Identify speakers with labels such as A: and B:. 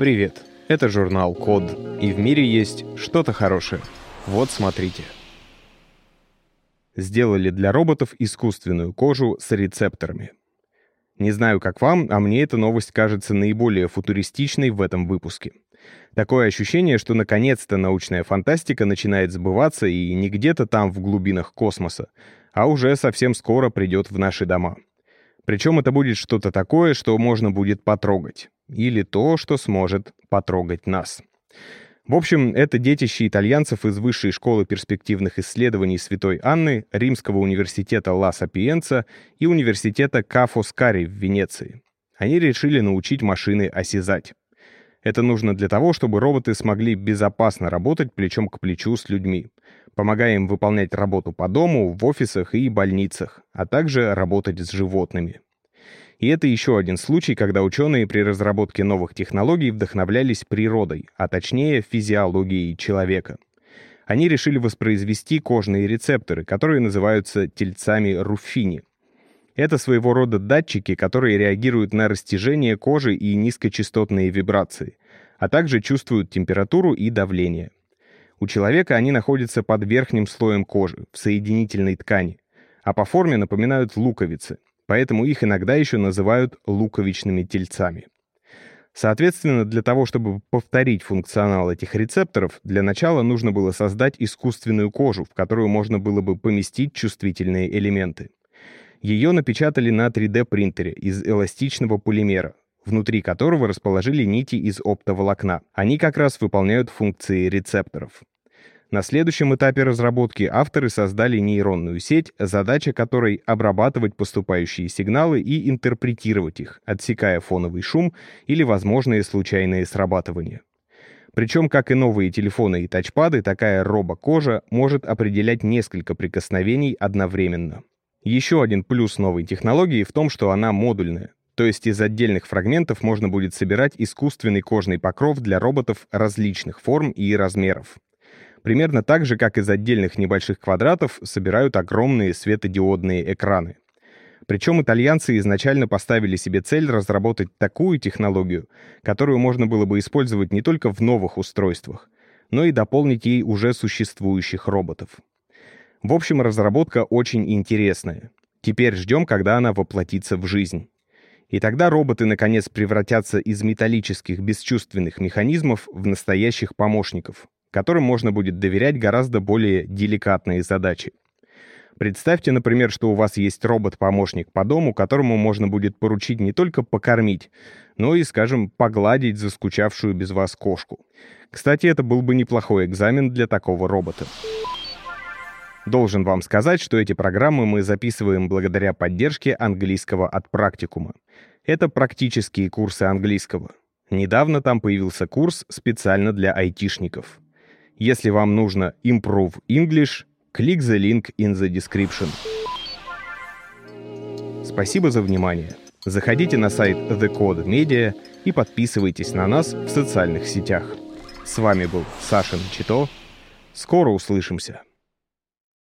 A: Привет, это журнал Код, и в мире есть что-то хорошее. Вот смотрите. Сделали для роботов искусственную кожу с рецепторами. Не знаю, как вам, а мне эта новость кажется наиболее футуристичной в этом выпуске. Такое ощущение, что наконец-то научная фантастика начинает сбываться и не где-то там в глубинах космоса, а уже совсем скоро придет в наши дома. Причем это будет что-то такое, что можно будет потрогать. Или то, что сможет потрогать нас. В общем, это детище итальянцев из Высшей школы перспективных исследований Святой Анны, Римского университета Ла Сапиенца и университета Ка Фоскари в Венеции. Они решили научить машины осязать. Это нужно для того, чтобы роботы смогли безопасно работать плечом к плечу с людьми, помогая им выполнять работу по дому, в офисах и больницах, а также работать с животными. И это еще один случай, когда ученые при разработке новых технологий вдохновлялись природой, а точнее физиологией человека. Они решили воспроизвести кожные рецепторы, которые называются тельцами Руффини. Это своего рода датчики, которые реагируют на растяжение кожи и низкочастотные вибрации, а также чувствуют температуру и давление. У человека они находятся под верхним слоем кожи, в соединительной ткани, а по форме напоминают луковицы, поэтому их иногда еще называют луковичными тельцами. Соответственно, для того, чтобы повторить функционал этих рецепторов, для начала нужно было создать искусственную кожу, в которую можно было бы поместить чувствительные элементы. Ее напечатали на 3D-принтере из эластичного полимера, внутри которого расположили нити из оптоволокна. Они как раз выполняют функции рецепторов. На следующем этапе разработки авторы создали нейронную сеть, задача которой — обрабатывать поступающие сигналы и интерпретировать их, отсекая фоновый шум или возможные случайные срабатывания. Причем, как и новые телефоны и тачпады, такая робокожа может определять несколько прикосновений одновременно. Еще один плюс новой технологии в том, что она модульная. То есть из отдельных фрагментов можно будет собирать искусственный кожный покров для роботов различных форм и размеров. Примерно так же, как из отдельных небольших квадратов собирают огромные светодиодные экраны. Причем итальянцы изначально поставили себе цель разработать такую технологию, которую можно было бы использовать не только в новых устройствах, но и дополнить ей уже существующих роботов. В общем, разработка очень интересная. Теперь ждем, когда она воплотится в жизнь. И тогда роботы, наконец, превратятся из металлических бесчувственных механизмов в настоящих помощников, которым можно будет доверять гораздо более деликатные задачи. Представьте, например, что у вас есть робот-помощник по дому, которому можно будет поручить не только покормить, но и, скажем, погладить заскучавшую без вас кошку. Кстати, это был бы неплохой экзамен для такого робота. Должен вам сказать, что эти программы мы записываем благодаря поддержке английского от практикума. Это практические курсы английского. Недавно там появился курс специально для айтишников. Если вам нужно Improve English, click the link in the description. Спасибо за внимание. Заходите на сайт The Code Media и подписывайтесь на нас в социальных сетях. С вами был Саша Чито. Скоро услышимся.